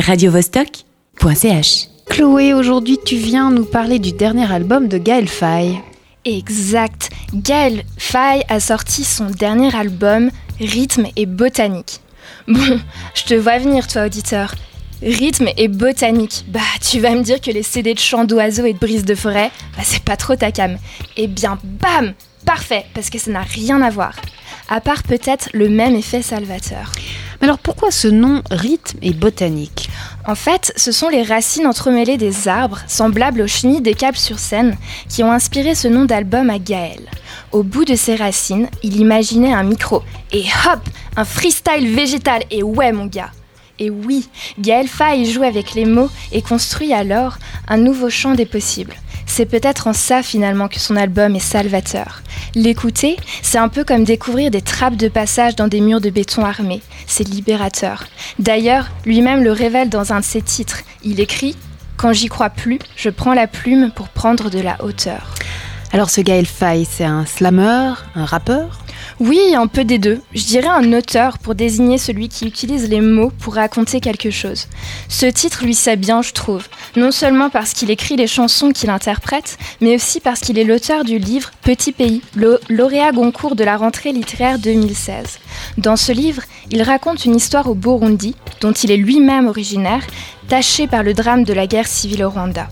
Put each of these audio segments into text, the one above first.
radiovostok.ch. Chloé, aujourd'hui tu viens nous parler du dernier album de Gaël Faye. Exact. Gaël Faye a sorti son dernier album, Rythme et Botanique. Bon, je te vois venir, toi, auditeur. Rythme et botanique. Bah, tu vas me dire que les CD de chants d'oiseaux et de brises de forêt, bah, c'est pas trop ta cam. Eh bien, bam Parfait, parce que ça n'a rien à voir. À part peut-être le même effet salvateur. Alors pourquoi ce nom rythme et botanique En fait, ce sont les racines entremêlées des arbres, semblables aux chenilles des câbles sur scène, qui ont inspiré ce nom d'album à Gaël. Au bout de ces racines, il imaginait un micro. Et hop Un freestyle végétal Et ouais, mon gars et oui, Gaël Faye joue avec les mots et construit alors un nouveau champ des possibles. C'est peut-être en ça finalement que son album est salvateur. L'écouter, c'est un peu comme découvrir des trappes de passage dans des murs de béton armés. C'est libérateur. D'ailleurs, lui-même le révèle dans un de ses titres. Il écrit Quand j'y crois plus, je prends la plume pour prendre de la hauteur. Alors ce Gaël Faye, c'est un slammer, un rappeur? Oui, un peu des deux. Je dirais un auteur pour désigner celui qui utilise les mots pour raconter quelque chose. Ce titre lui sait bien, je trouve. Non seulement parce qu'il écrit les chansons qu'il interprète, mais aussi parce qu'il est l'auteur du livre Petit Pays, lauréat Goncourt de la rentrée littéraire 2016. Dans ce livre, il raconte une histoire au Burundi, dont il est lui-même originaire, tachée par le drame de la guerre civile au Rwanda.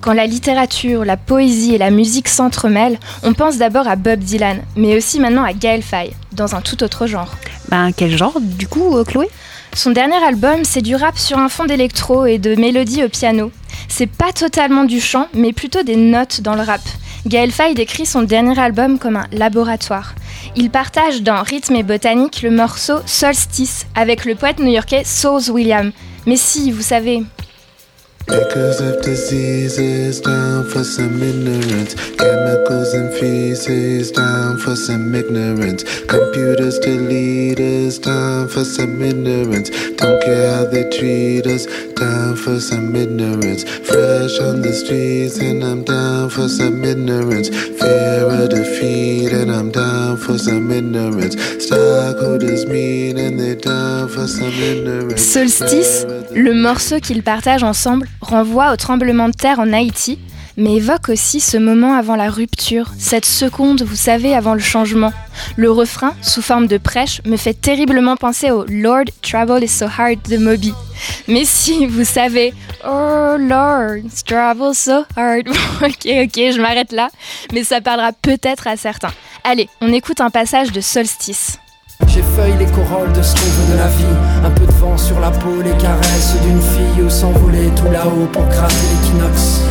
Quand la littérature, la poésie et la musique s'entremêlent, on pense d'abord à Bob Dylan, mais aussi maintenant à Gaël Faye, dans un tout autre genre. Ben, quel genre, du coup, euh, Chloé? Son dernier album, c'est du rap sur un fond d'électro et de mélodies au piano. C'est pas totalement du chant, mais plutôt des notes dans le rap. Gaël Faye décrit son dernier album comme un laboratoire. Il partage dans Rythme et Botanique le morceau Solstice avec le poète new-yorkais Sauce William. Mais si, vous savez, Makers of diseases down for some ignorance. Chemicals and feces down for some ignorance. Computers to leaders down for some ignorance. Don't care how they treat us down for some ignorance. Fresh on the streets and I'm down for some ignorance. Fear of defeat and I'm down for some ignorance. Stockholders mean and they're down for some ignorance. Solstice, le morceau qu'ils partagent ensemble renvoie au tremblement de terre en Haïti, mais évoque aussi ce moment avant la rupture, cette seconde, vous savez, avant le changement. Le refrain, sous forme de prêche, me fait terriblement penser au Lord, Travel is so hard de Moby. Mais si, vous savez, Oh Lord, travel so hard. ok, ok, je m'arrête là, mais ça parlera peut-être à certains. Allez, on écoute un passage de Solstice. J'effeuille les corolles de ce qu'on de la vie. Un peu de vent sur la peau, les caresses d'une fille s'envoler tout là-haut pour craser l'équinoxe.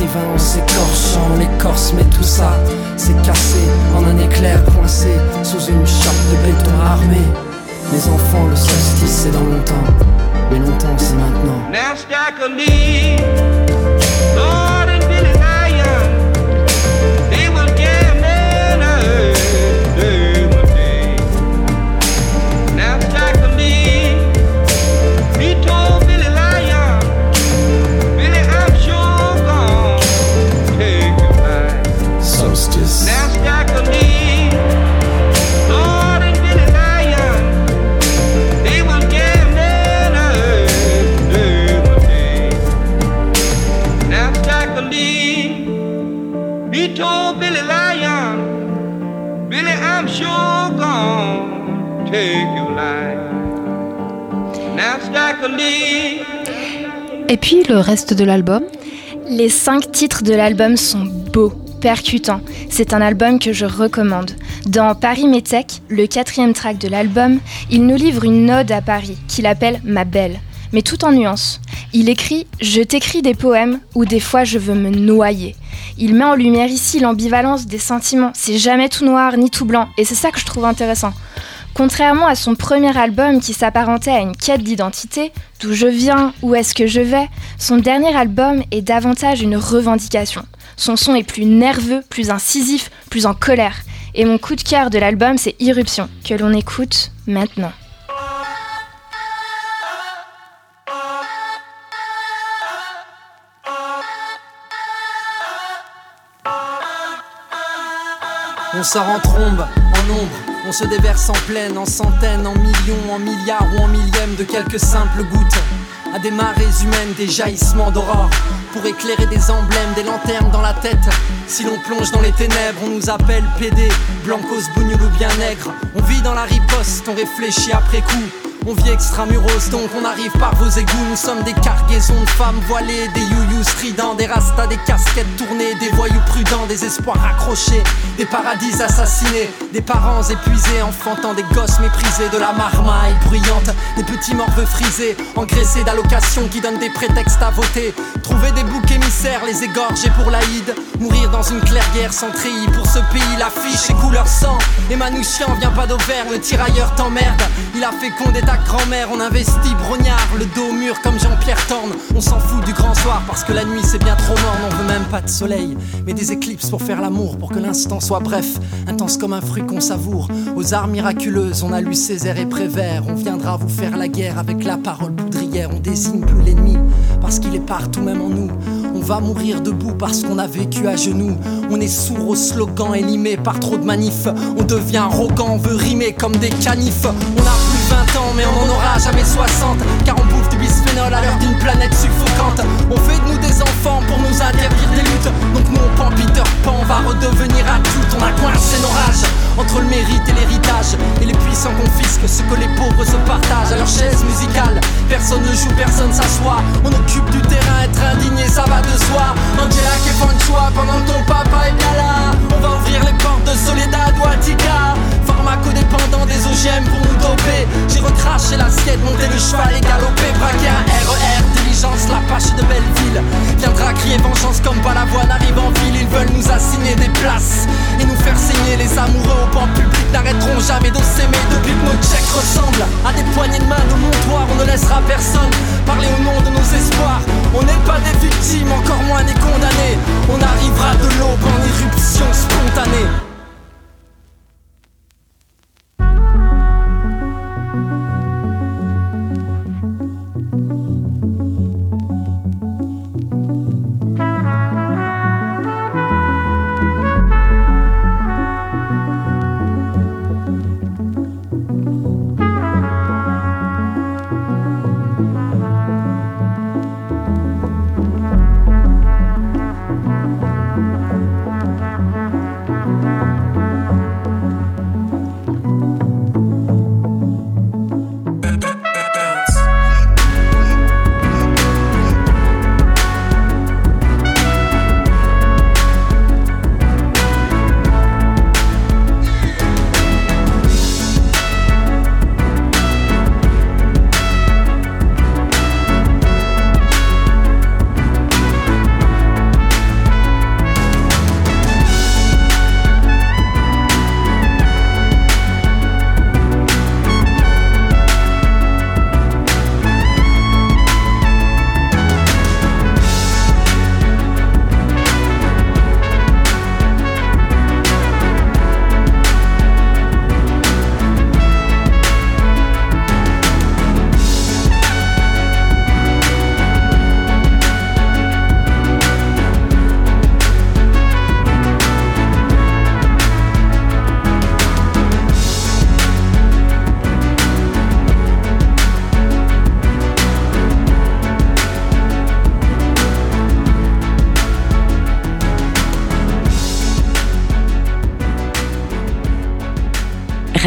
Écrivain en s'écorchant l'écorce, mais tout ça, c'est cassé en un éclair coincé sous une chape de béton armé. Les enfants, le solstice, c'est dans longtemps, mais longtemps, c'est maintenant. Et puis le reste de l'album? Les cinq titres de l'album sont beaux, percutants. C'est un album que je recommande. Dans Paris Métèque, le quatrième track de l'album, il nous livre une ode à Paris qu'il appelle Ma Belle, mais tout en nuances. Il écrit Je t'écris des poèmes où des fois je veux me noyer. Il met en lumière ici l'ambivalence des sentiments. C'est jamais tout noir ni tout blanc, et c'est ça que je trouve intéressant. Contrairement à son premier album qui s'apparentait à une quête d'identité, d'où je viens, où est-ce que je vais, son dernier album est davantage une revendication. Son son est plus nerveux, plus incisif, plus en colère. Et mon coup de cœur de l'album, c'est Irruption, que l'on écoute maintenant. On sort en trombe, en ombre On se déverse en pleine, en centaines, en millions, en milliards ou en millièmes de quelques simples gouttes. À des marées humaines, des jaillissements d'aurore. Pour éclairer des emblèmes, des lanternes dans la tête. Si l'on plonge dans les ténèbres, on nous appelle PD, Blancos, Bougnoul ou bien nègre. On vit dans la riposte, on réfléchit après coup. On vit extramuros, donc on arrive par vos égouts. Nous sommes des cargaisons de femmes voilées, des youyous stridents, des rastas, des casquettes tournées, des voyous prudents, des espoirs accrochés, des paradis assassinés, des parents épuisés, enfantant des gosses méprisés, de la marmaille bruyante, des petits morveux frisés, engraissés d'allocations qui donnent des prétextes à voter. Trouver des boucs émissaires, les égorger pour l'Aïd, mourir dans une clairière sans treillis. Pour ce pays, l'affiche est couleur sang. Et Manouchian vient pas d'Auvergne, le tirailleur t'emmerde. Il a fécondé ta grand-mère, on investit brognard, le dos mur comme Jean-Pierre Torne. On s'en fout du grand soir parce que la nuit c'est bien trop mort, on veut même pas de soleil, mais des éclipses pour faire l'amour, pour que l'instant soit bref, intense comme un fruit qu'on savoure. Aux arts miraculeuses, on a lu Césaire et Prévert, on viendra vous faire la guerre avec la parole poudrière, on désigne plus l'ennemi parce qu'il est partout même en nous. On va mourir debout parce qu'on a vécu à genoux. On est sourd aux slogans élimés par trop de manifs. On devient arrogant, on veut rimer comme des canifs. On a plus 20 ans, mais on en aura jamais 60. Car on bouffe du bisphénol à l'heure d'une planète suffocante. On fait de nous des enfants pour nous interdire des luttes. Donc nous on prend Peter Pan, va redevenir adulte. On a coincé nos rages entre le mérite et l'héritage. Et les puissants confisquent ce que les pauvres se partagent à leur chaise musicale. Personne ne joue, personne s'assoit. On occupe du terrain, être indigné, ça va de soi. Angela qui fait de choix pendant que ton papa est bien là. On va ouvrir les portes de Soledad ou Attica. Pharmacodépendant des OGM pour nous doper. J'ai recraché l'assiette, monté le cheval et galopé. Braqué un RER, diligence, la pâche de Belleville. Viendra crier vengeance comme Balavoine arrive en ville. Ils veulent nous assigner des places et nous faire saigner les amoureux au banc public. N'arrêteront jamais de s'aimer depuis que nos checks ressemblent à des poignées de main de montoir. On ne laissera personne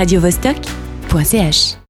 radiovostok.ch